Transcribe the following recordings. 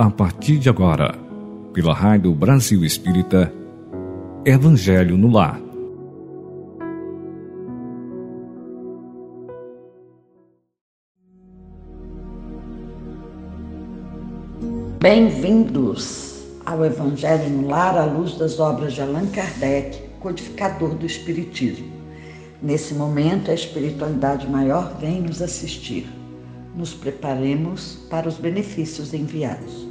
a partir de agora, pela Rádio Brasil Espírita, Evangelho no Lar. Bem-vindos ao Evangelho no Lar à luz das obras de Allan Kardec, codificador do Espiritismo. Nesse momento, a espiritualidade maior vem nos assistir. Nos preparemos para os benefícios enviados.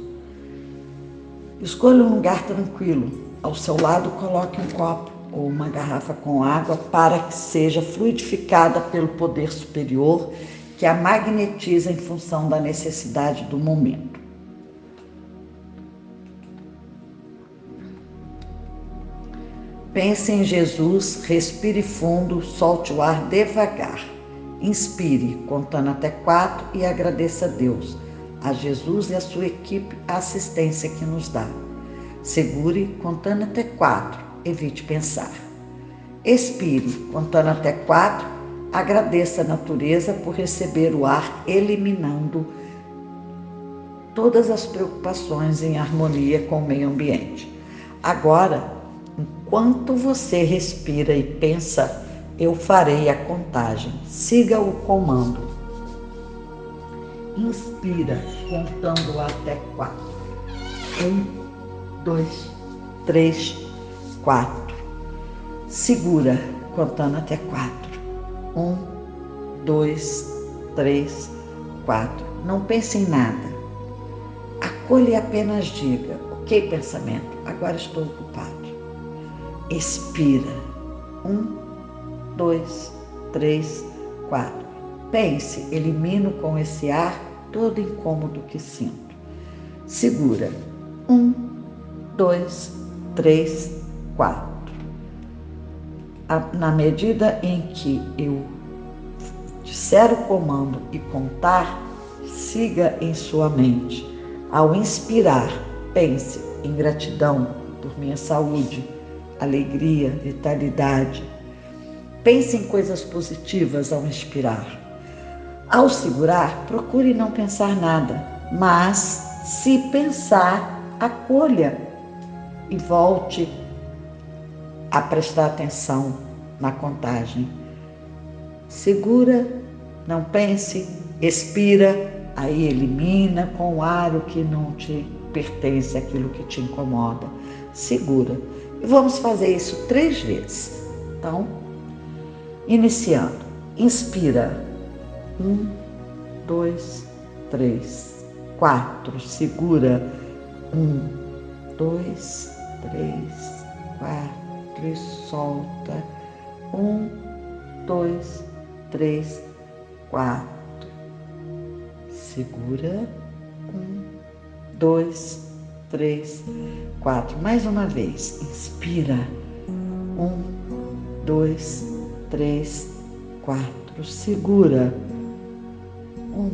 Escolha um lugar tranquilo. Ao seu lado, coloque um copo ou uma garrafa com água para que seja fluidificada pelo poder superior que a magnetiza em função da necessidade do momento. Pense em Jesus, respire fundo, solte o ar devagar. Inspire, contando até quatro e agradeça a Deus, a Jesus e a sua equipe a assistência que nos dá. Segure, contando até quatro, evite pensar. Expire, contando até quatro, agradeça a natureza por receber o ar, eliminando todas as preocupações em harmonia com o meio ambiente. Agora, Enquanto você respira e pensa, eu farei a contagem. Siga o comando. Inspira, contando até quatro. Um, dois, três, quatro. Segura, contando até quatro. Um, dois, três, quatro. Não pense em nada. Acolhe e apenas diga: Ok, pensamento, agora estou ocupado expira. Um, dois, três, quatro. Pense, elimino com esse ar todo incômodo que sinto. Segura. Um, dois, três, quatro. Na medida em que eu disser o comando e contar, siga em sua mente. Ao inspirar, pense em gratidão por minha saúde alegria, vitalidade. Pense em coisas positivas ao inspirar. Ao segurar, procure não pensar nada, mas se pensar, acolha e volte a prestar atenção na contagem. Segura, não pense, expira, aí elimina com o ar o que não te pertence, aquilo que te incomoda. Segura. E vamos fazer isso três vezes. Então, iniciando. Inspira. Um, dois, três, quatro. Segura. Um, dois, três, quatro. E solta. Um, dois, três, quatro. Segura. Um, dois, três, quatro. Mais uma vez. Inspira. Um, dois, três, quatro. Segura. Um,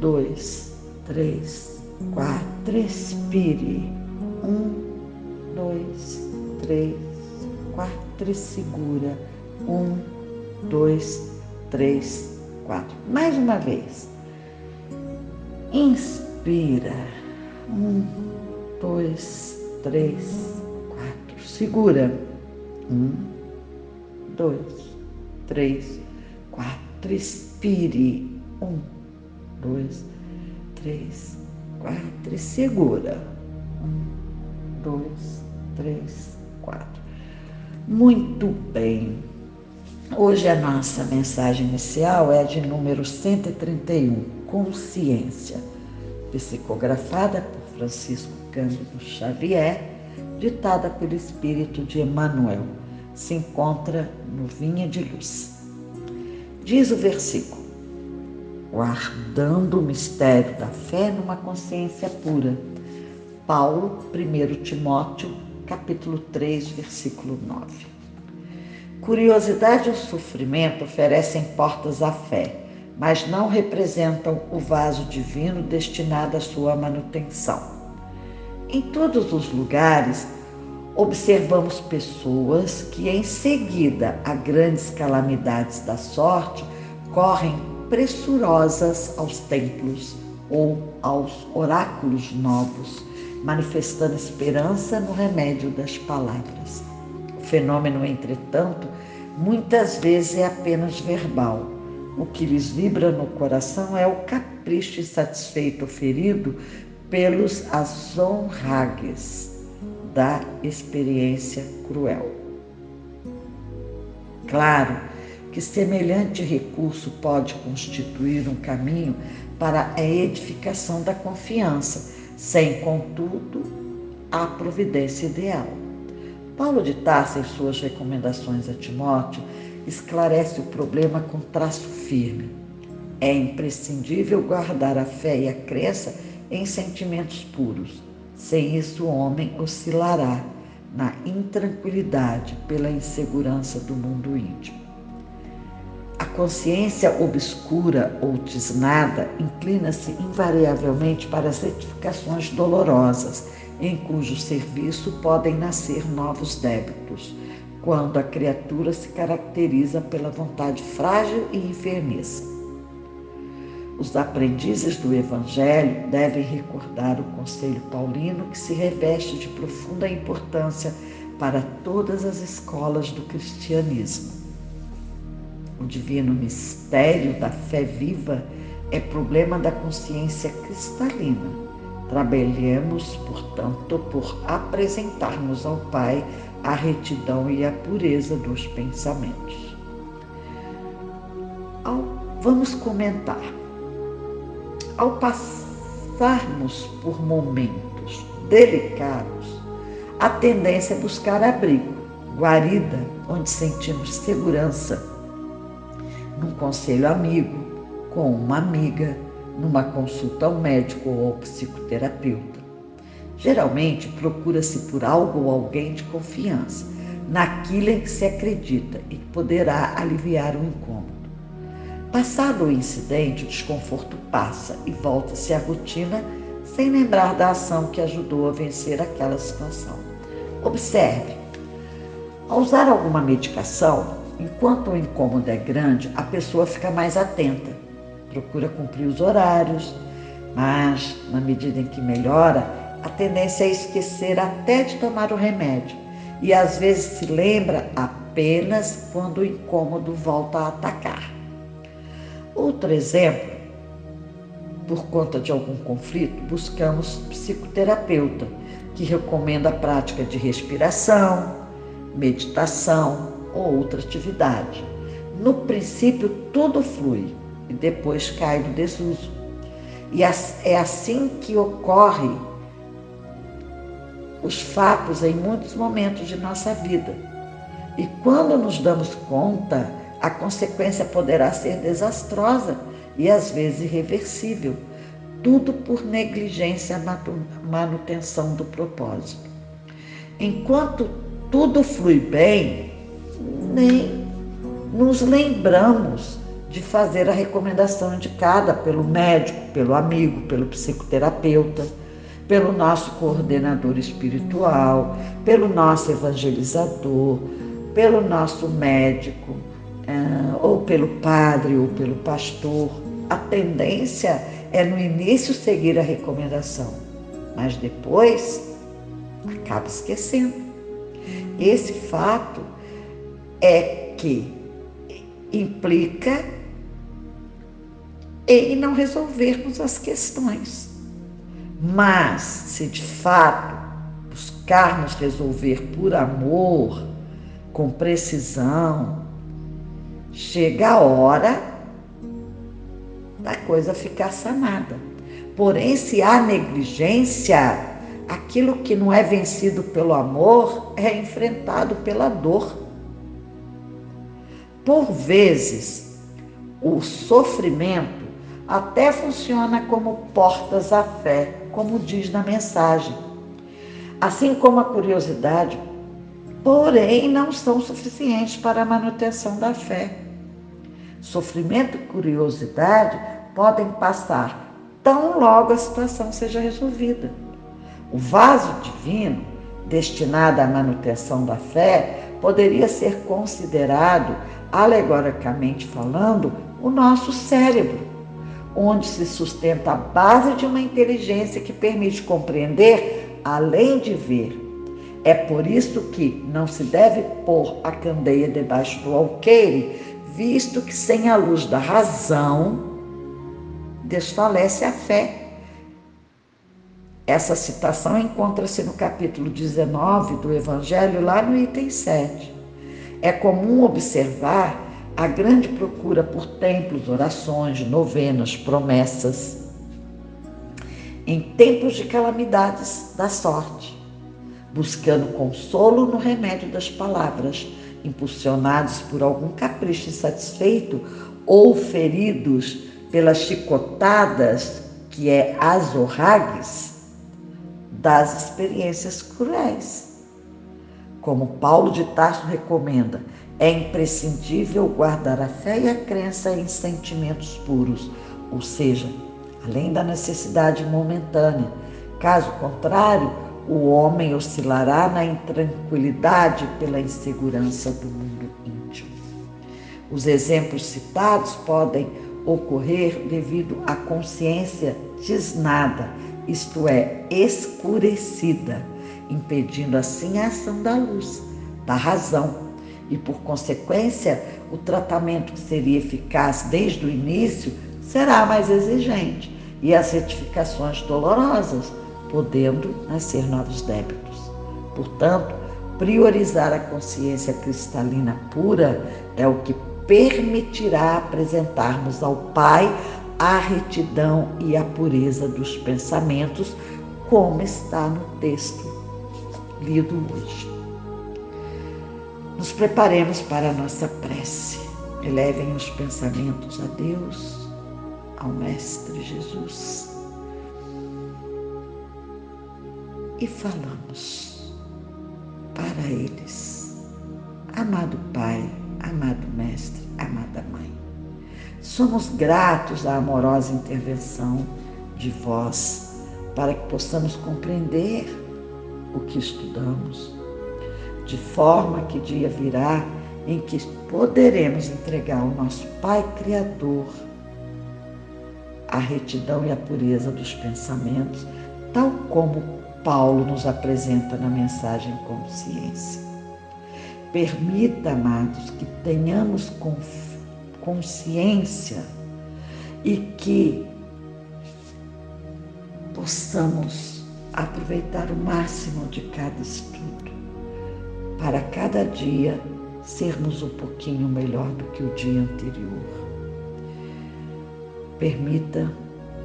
dois, três, quatro. Expire. Um, dois, três, quatro. Segura. Um, dois, três, quatro. Mais uma vez. Inspira. Um, dois, três, quatro. Segura. Um, dois, três, quatro. Expire. Um, dois, três, quatro. E segura. Um, dois, três, quatro. Muito bem. Hoje a nossa mensagem inicial é de número 131, Consciência, psicografada por Francisco Cândido Xavier, ditada pelo espírito de Emmanuel, se encontra no Vinha de Luz. Diz o versículo: guardando o mistério da fé numa consciência pura. Paulo, 1 Timóteo, capítulo 3, versículo 9. Curiosidade e sofrimento oferecem portas à fé mas não representam o vaso divino destinado à sua manutenção. Em todos os lugares, observamos pessoas que, em seguida a grandes calamidades da sorte, correm pressurosas aos templos ou aos oráculos novos, manifestando esperança no remédio das palavras. O fenômeno, entretanto, muitas vezes é apenas verbal. O que lhes vibra no coração é o capricho insatisfeito ferido pelos azonragues da experiência cruel. Claro que semelhante recurso pode constituir um caminho para a edificação da confiança, sem, contudo, a providência ideal. Paulo de Tarso, em suas recomendações a Timóteo, esclarece o problema com traço firme. É imprescindível guardar a fé e a crença em sentimentos puros. Sem isso, o homem oscilará na intranquilidade pela insegurança do mundo íntimo. A consciência obscura ou tisnada inclina-se invariavelmente para as edificações dolorosas, em cujo serviço podem nascer novos débitos, quando a criatura se caracteriza pela vontade frágil e enfermiça. Os aprendizes do Evangelho devem recordar o conselho paulino que se reveste de profunda importância para todas as escolas do cristianismo. O divino mistério da fé viva é problema da consciência cristalina. Trabalhemos, portanto, por apresentarmos ao Pai a retidão e a pureza dos pensamentos. Vamos comentar. Ao passarmos por momentos delicados, a tendência é buscar abrigo, guarida, onde sentimos segurança, num conselho amigo, com uma amiga, numa consulta ao médico ou ao psicoterapeuta. Geralmente procura-se por algo ou alguém de confiança, naquilo em que se acredita e que poderá aliviar o incômodo. Passado o incidente, o desconforto passa e volta-se à rotina sem lembrar da ação que ajudou a vencer aquela situação. Observe: ao usar alguma medicação, enquanto o incômodo é grande, a pessoa fica mais atenta, procura cumprir os horários, mas na medida em que melhora, a tendência é esquecer até de tomar o remédio e às vezes se lembra apenas quando o incômodo volta a atacar. Outro exemplo, por conta de algum conflito, buscamos psicoterapeuta, que recomenda a prática de respiração, meditação ou outra atividade. No princípio, tudo flui e depois cai no desuso. E é assim que ocorre os fatos em muitos momentos de nossa vida. E quando nos damos conta, a consequência poderá ser desastrosa e às vezes irreversível, tudo por negligência na manutenção do propósito. Enquanto tudo flui bem, nem nos lembramos de fazer a recomendação indicada pelo médico, pelo amigo, pelo psicoterapeuta, pelo nosso coordenador espiritual, pelo nosso evangelizador, pelo nosso médico uh, ou pelo padre ou pelo pastor, a tendência é no início seguir a recomendação, mas depois acaba esquecendo. Esse fato é que implica em não resolvermos as questões. Mas, se de fato buscarmos resolver por amor, com precisão, chega a hora da coisa ficar sanada. Porém, se há negligência, aquilo que não é vencido pelo amor é enfrentado pela dor. Por vezes, o sofrimento até funciona como portas à fé, como diz na mensagem. Assim como a curiosidade, porém não são suficientes para a manutenção da fé. Sofrimento e curiosidade podem passar tão logo a situação seja resolvida. O vaso divino, destinado à manutenção da fé, poderia ser considerado, alegoricamente falando, o nosso cérebro. onde se sustenta a base de uma inteligência que permite compreender além de ver. É por isso que não se deve pôr a candeia debaixo do alqueire, visto que sem a luz da razão desfalece a fé. Essa citação encontra-se no capítulo 19 do Evangelho, lá no item 7. É comum observar a grande procura por templos, orações, novenas, promessas, em tempos de calamidades da sorte, buscando consolo no remédio das palavras, impulsionados por algum capricho insatisfeito ou feridos pelas chicotadas, que é azorragues, das experiências cruéis. Como Paulo de Tarso recomenda, é imprescindível guardar a fé e a crença em sentimentos puros, ou seja, além da necessidade momentânea. Caso contrário, o homem oscilará na intranquilidade pela insegurança do mundo íntimo. Os exemplos citados podem ocorrer devido à consciência tisnada, isto é, escurecida, impedindo assim a ação da luz, da razão e, por consequência, o tratamento que seria eficaz desde o início será mais exigente e as retificações dolorosas, podendo nascer novos débitos. Portanto, priorizar a consciência cristalina pura é o que permitirá apresentarmos ao Pai a retidão e a pureza dos pensamentos, como está no texto lido hoje. Nos preparemos para a nossa prece. Elevem os pensamentos a Deus, ao Mestre Jesus. E falamos para eles. Amado Pai, amado Mestre, amada Mãe, somos gratos à amorosa intervenção de vós para que possamos compreender o que estudamos de forma que dia virá em que poderemos entregar ao nosso Pai Criador a retidão e a pureza dos pensamentos, tal como Paulo nos apresenta na mensagem Consciência. Permita, amados, que tenhamos consciência e que possamos aproveitar o máximo de cada estudo para cada dia sermos um pouquinho melhor do que o dia anterior. Permita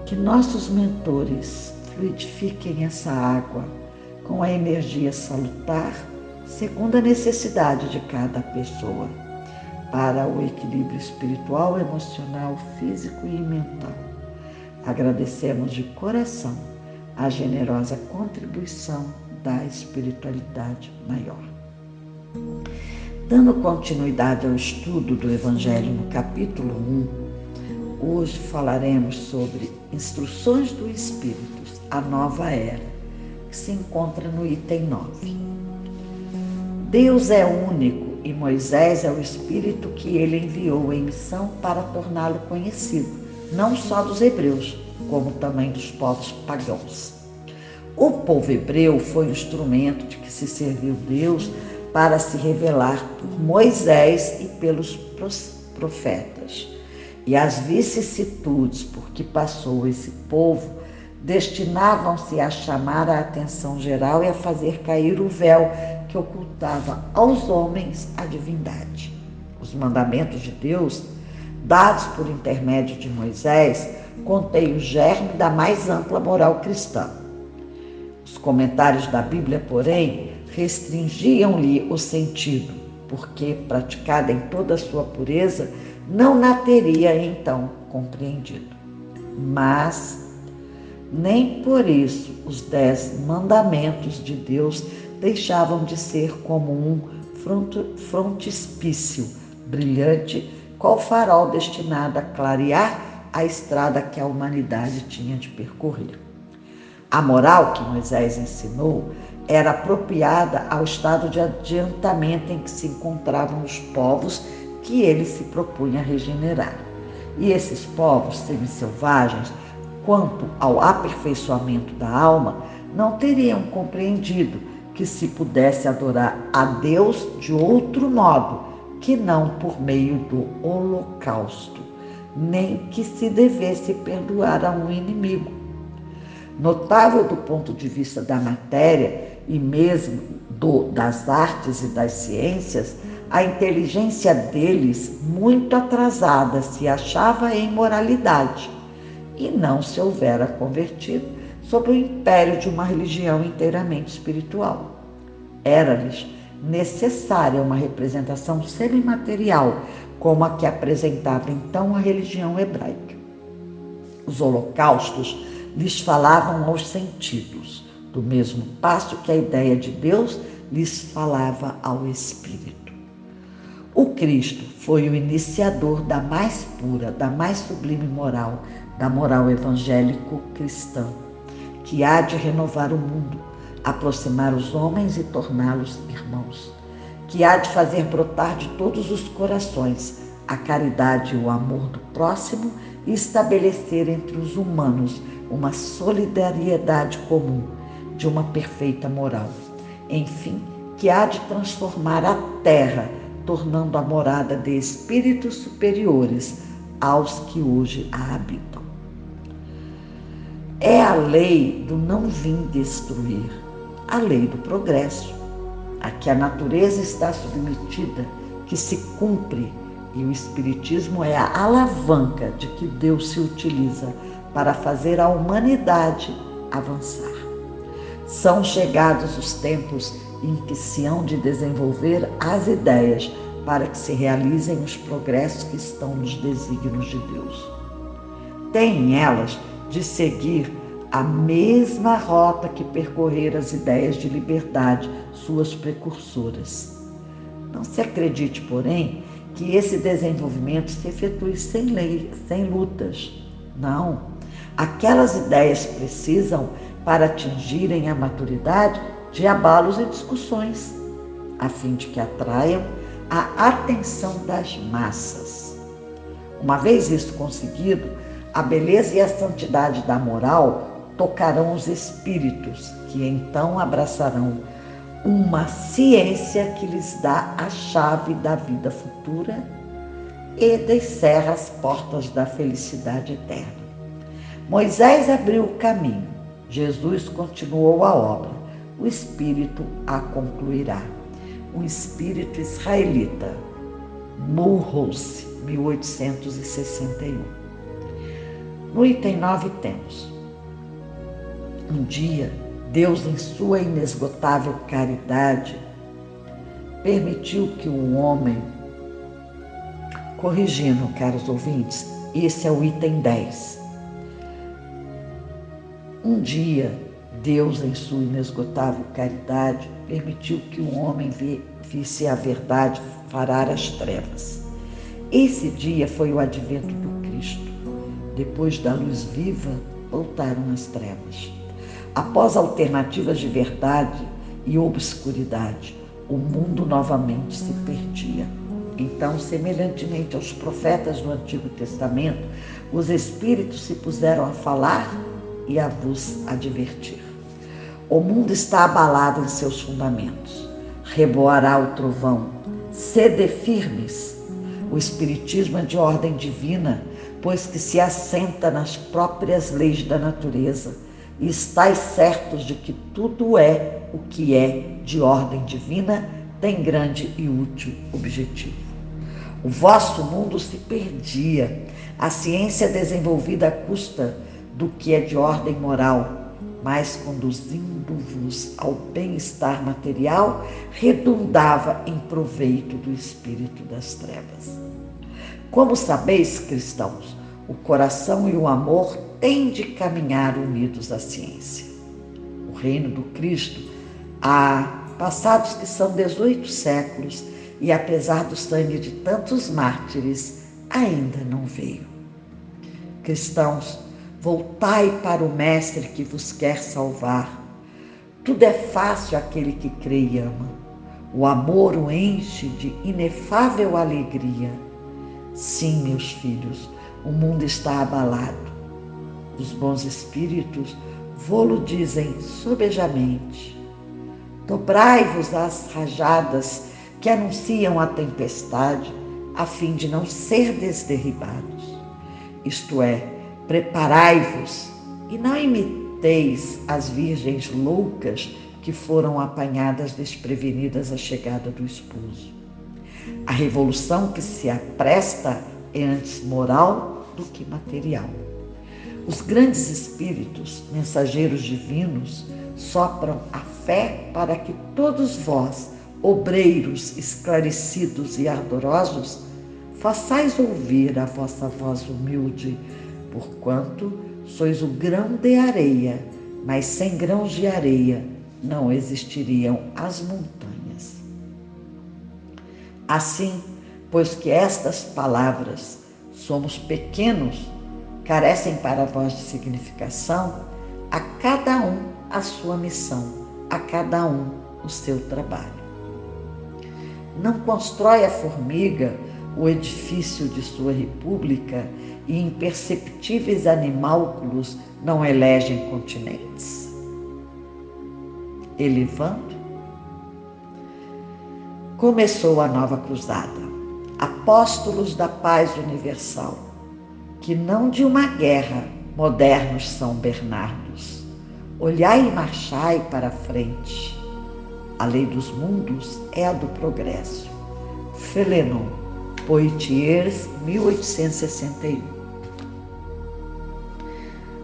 que nossos mentores fluidifiquem essa água com a energia salutar, segundo a necessidade de cada pessoa, para o equilíbrio espiritual, emocional, físico e mental. Agradecemos de coração a generosa contribuição da espiritualidade maior. Dando continuidade ao estudo do Evangelho no capítulo 1, hoje falaremos sobre Instruções do Espírito, a nova era, que se encontra no item 9. Deus é único e Moisés é o Espírito que ele enviou em missão para torná-lo conhecido, não só dos hebreus, como também dos povos pagãos. O povo hebreu foi o instrumento de que se serviu Deus para se revelar por Moisés e pelos profetas. E as vicissitudes por que passou esse povo destinavam-se a chamar a atenção geral e a fazer cair o véu que ocultava aos homens a divindade. Os mandamentos de Deus, dados por intermédio de Moisés, contêm o germe da mais ampla moral cristã. Os comentários da Bíblia, porém, restringiam-lhe o sentido, porque, praticada em toda a sua pureza, não na teria então compreendido. Mas, nem por isso os dez mandamentos de Deus deixavam de ser como um frontispício brilhante, qual farol destinado a clarear a estrada que a humanidade tinha de percorrer. A moral que Moisés ensinou era apropriada ao estado de adiantamento em que se encontravam os povos que ele se propunha regenerar. E esses povos semi-selvagens, quanto ao aperfeiçoamento da alma, não teriam compreendido que se pudesse adorar a Deus de outro modo que não por meio do holocausto, nem que se devesse perdoar a um inimigo. Notável do ponto de vista da matéria e mesmo do, das artes e das ciências, a inteligência deles, muito atrasada, se achava em moralidade e não se houvera convertido sob o império de uma religião inteiramente espiritual. Era-lhes necessária uma representação semimaterial, como a que apresentava então a religião hebraica. Os holocaustos lhes falavam aos sentidos, do mesmo passo que a ideia de Deus lhes falava ao espírito. O Cristo foi o iniciador da mais pura, da mais sublime moral, da moral evangélico-cristã que há de renovar o mundo, aproximar os homens e torná-los irmãos, que há de fazer brotar de todos os corações a caridade e o amor do próximo e estabelecer entre os humanos uma solidariedade comum, de uma perfeita moral. Enfim, que há de transformar a terra, tornando a morada de espíritos superiores aos que hoje a habitam. É a lei do não vim destruir, a lei do progresso, a que a natureza está submetida, que se cumpre, e o Espiritismo é a alavanca de que Deus se utiliza para fazer a humanidade avançar. São chegados os tempos em que se hão de desenvolver as ideias para que se realizem os progressos que estão nos desígnios de Deus. Tem elas de seguir a mesma rota que percorreram as ideias de liberdade, suas precursoras. Não se acredite, porém, que esse desenvolvimento se efetue sem lei, sem lutas. Não. Aquelas ideias precisam, para atingirem a maturidade, de abalos e discussões, a fim de que atraiam a atenção das massas. Uma vez isso conseguido, a beleza e a santidade da moral tocarão os espíritos, que então abraçarão uma ciência que lhes dá a chave da vida futura e descerra as portas da felicidade eterna. Moisés abriu o caminho, Jesus continuou a obra, o Espírito a concluirá. O Espírito israelita, Mulhouse, 1861. No item 9 temos: Um dia, Deus, em sua inesgotável caridade, permitiu que o homem, corrigindo, caros ouvintes, esse é o item 10. Um dia, Deus, em sua inesgotável caridade, permitiu que o homem visse a verdade farar as trevas. Esse dia foi o advento do Cristo. Depois da luz viva, voltaram as trevas. Após alternativas de verdade e obscuridade, o mundo novamente se perdia. Então, semelhantemente aos profetas do Antigo Testamento, os Espíritos se puseram a falar e a vos advertir. O mundo está abalado em seus fundamentos. Reboará o trovão. Sede firmes. O Espiritismo é de ordem divina pois que se assenta nas próprias leis da natureza, e estáis certos de que tudo é o que é de ordem divina, tem grande e útil objetivo. O vosso mundo se perdia, a ciência desenvolvida à custa do que é de ordem moral, mas conduzindo-vos ao bem-estar material, redundava em proveito do espírito das trevas. Como sabeis, cristãos, o coração e o amor têm de caminhar unidos à ciência. O reino do Cristo há passados que são 18 séculos e apesar do sangue de tantos mártires, ainda não veio. Cristãos, voltai para o Mestre que vos quer salvar. Tudo é fácil àquele que crê e ama. O amor o enche de inefável alegria Sim, meus filhos, o mundo está abalado. Os bons espíritos vô-lo dizem sobejamente. Dobrai-vos as rajadas que anunciam a tempestade, a fim de não ser desderribados. Isto é, preparai-vos e não imiteis as virgens loucas que foram apanhadas desprevenidas à chegada do esposo. A revolução que se apresta é antes moral do que material. Os grandes espíritos, mensageiros divinos, sopram a fé para que todos vós, obreiros esclarecidos e ardorosos, façais ouvir a vossa voz humilde, porquanto sois o grão de areia, mas sem grãos de areia não existiriam as montanhas. Assim, pois que estas palavras somos pequenos, carecem para vós de significação, a cada um a sua missão, a cada um o seu trabalho. Não constrói a formiga o edifício de sua república e imperceptíveis animálculos não elegem continentes? Elevando, começou a nova cruzada. Apóstolos da paz universal, que não de uma guerra modernos São Bernardos. Olhai e marchai para a frente. A lei dos mundos é a do progresso. Felenon, Poitiers, 1861.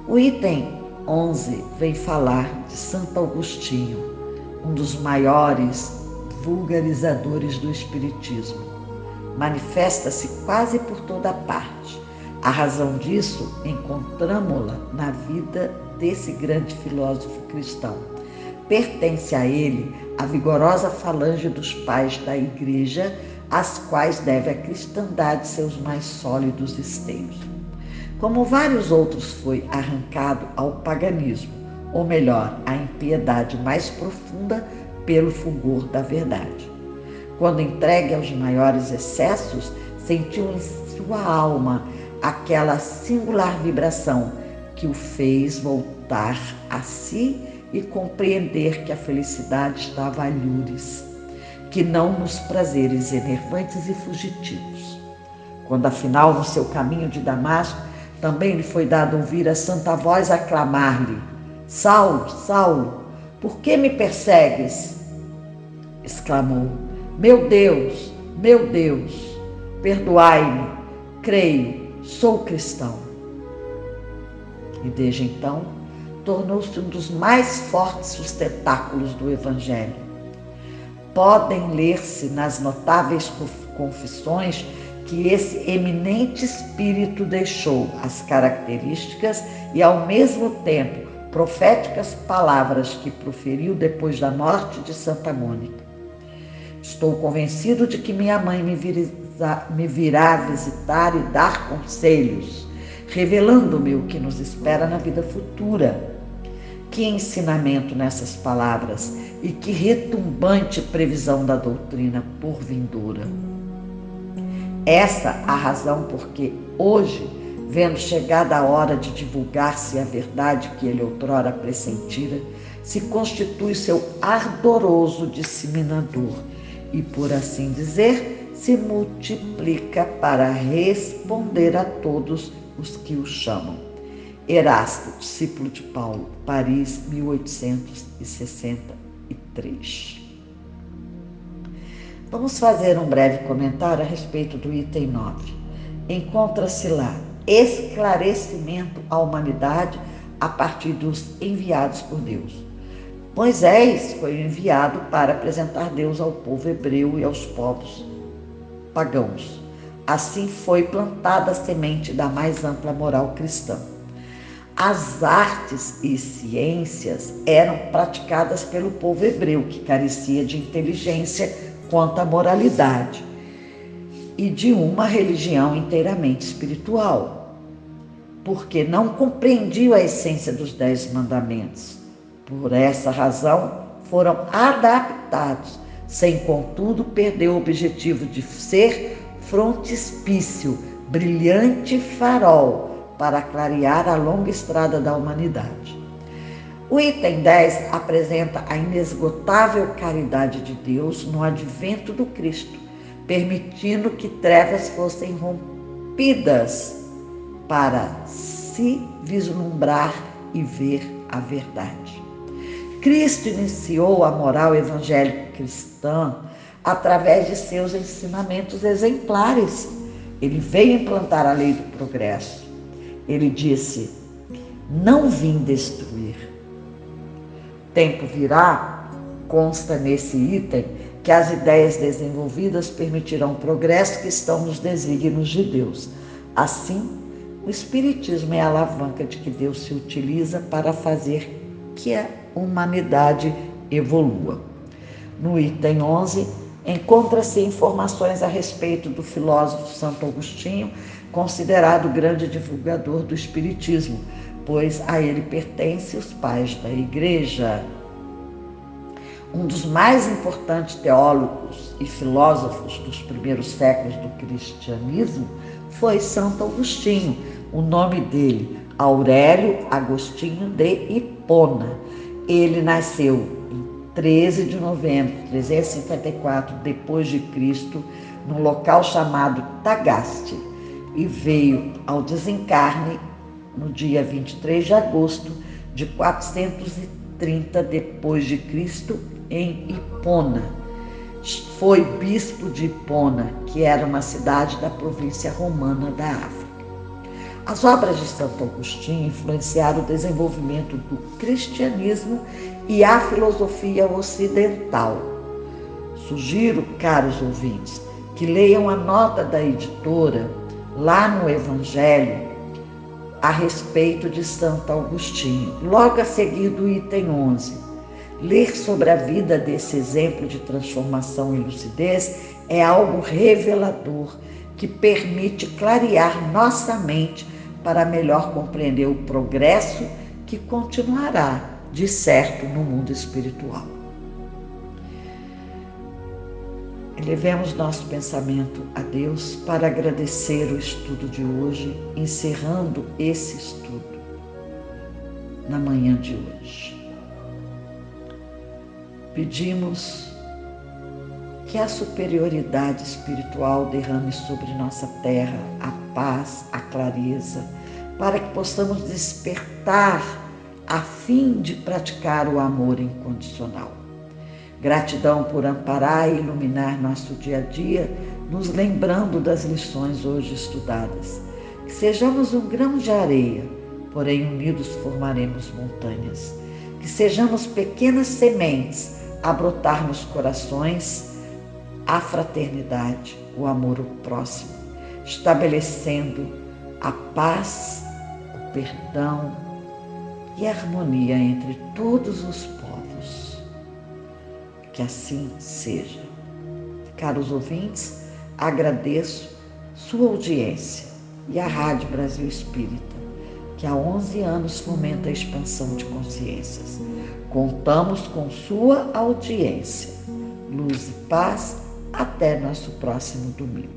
O item 11 vem falar de Santo Agostinho, um dos maiores vulgarizadores do Espiritismo. Manifesta-se quase por toda parte. A razão disso encontramos-la na vida desse grande filósofo cristão. Pertence a ele a vigorosa falange dos pais da Igreja às quais deve a cristandade seus mais sólidos esteios. Como vários outros, foi arrancado ao paganismo, ou melhor, à impiedade mais profunda pelo fulgor da verdade. Quando entregue aos maiores excessos, sentiu em sua alma aquela singular vibração que o fez voltar a si e compreender que a felicidade estava a lures que não nos prazeres enervantes e fugitivos. Quando afinal no seu caminho de Damasco também lhe foi dado ouvir a santa voz aclamar-lhe: Saulo, Saulo, por que me persegues? exclamou: Meu Deus, meu Deus, perdoai-me, creio, sou cristão. E desde então tornou-se um dos mais fortes sustentáculos do Evangelho podem ler-se nas notáveis confissões que esse eminente espírito deixou as características e, ao mesmo tempo, proféticas palavras que proferiu depois da morte de Santa Mônica. Estou convencido de que minha mãe me, me virá visitar e dar conselhos, revelando-me o que nos espera na vida futura. Que ensinamento nessas palavras! e que retumbante previsão da doutrina por vindoura. Essa a razão porque hoje, vendo chegada a hora de divulgar-se a verdade que ele outrora pressentira, se constitui seu ardoroso disseminador e, por assim dizer, se multiplica para responder a todos os que o chamam. Erasto, discípulo de Paulo, Paris, 1860 3. Vamos fazer um breve comentário a respeito do item 9. Encontra-se lá esclarecimento à humanidade a partir dos enviados por Deus. Moisés foi enviado para apresentar Deus ao povo hebreu e aos povos pagãos. Assim foi plantada a semente da mais ampla moral cristã. As artes e ciências eram praticadas pelo povo hebreu, que carecia de inteligência quanto à moralidade e de uma religião inteiramente espiritual, porque não compreendiam a essência dos Dez Mandamentos. Por essa razão, foram adaptados, sem contudo perder o objetivo de ser frontispício brilhante farol para clarear a longa estrada da humanidade. O item 10 apresenta a inesgotável caridade de Deus no advento do Cristo, permitindo que trevas fossem rompidas para se vislumbrar e ver a verdade. Cristo iniciou a moral evangélica cristã através de seus ensinamentos exemplares. Ele veio implantar a lei do progresso. Ele disse: Não vim destruir. Tempo virá, consta nesse item, que as ideias desenvolvidas permitirão o progresso que estão nos desígnios de Deus. Assim, o Espiritismo é a alavanca de que Deus se utiliza para fazer que a humanidade evolua. No item 11, encontra-se informações a respeito do filósofo Santo Agostinho, considerado grande divulgador do Espiritismo, pois a ele pertencem os pais da Igreja. Um dos mais importantes teólogos e filósofos dos primeiros séculos do cristianismo foi Santo Agostinho. O nome dele, Aurélio Agostinho de Hipona. Ele nasceu 13 de novembro de 354 depois de Cristo, num local chamado Tagaste, e veio ao desencarne no dia 23 de agosto de 430 depois de Cristo em Hipona. Foi bispo de Hipona, que era uma cidade da província romana da África. As obras de Santo Agostinho influenciaram o desenvolvimento do cristianismo e a filosofia ocidental. Sugiro, caros ouvintes, que leiam a nota da editora lá no Evangelho a respeito de Santo Agostinho, logo a seguir do item 11. Ler sobre a vida desse exemplo de transformação e lucidez é algo revelador que permite clarear nossa mente para melhor compreender o progresso que continuará, de certo, no mundo espiritual. Elevemos nosso pensamento a Deus para agradecer o estudo de hoje, encerrando esse estudo na manhã de hoje. Pedimos que a superioridade espiritual derrame sobre nossa terra a paz, a clareza, para que possamos despertar a fim de praticar o amor incondicional. Gratidão por amparar e iluminar nosso dia a dia, nos lembrando das lições hoje estudadas. Que sejamos um grão de areia, porém unidos formaremos montanhas. Que sejamos pequenas sementes a brotar nos corações a fraternidade, o amor ao próximo, estabelecendo a paz perdão e harmonia entre todos os povos. Que assim seja. Caros ouvintes, agradeço sua audiência e a Rádio Brasil Espírita, que há 11 anos fomenta a expansão de consciências. Contamos com sua audiência. Luz e paz. Até nosso próximo domingo.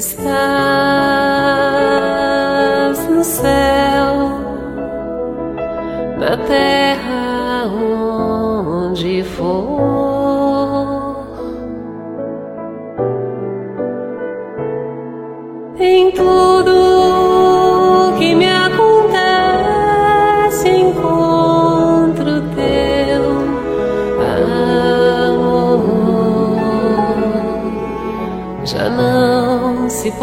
estás no céu, na terra onde for.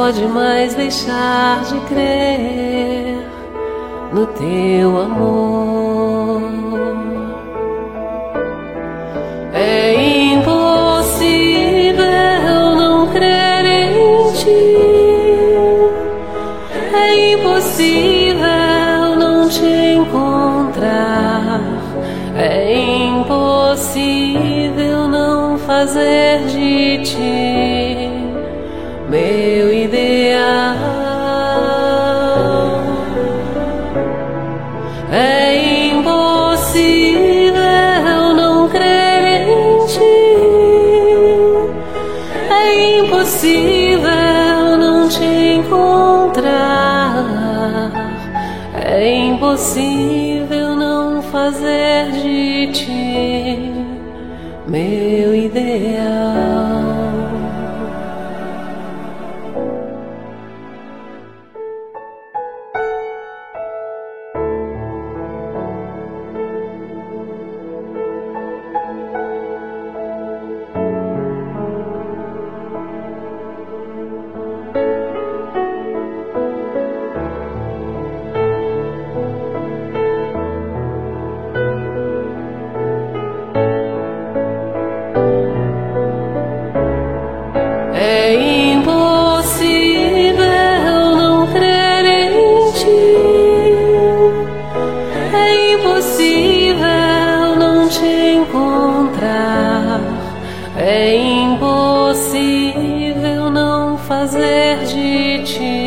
pode mais deixar de crer no teu amor. impossível não te encontrar. É impossível não fazer de ti meu ideal. fazer de ti.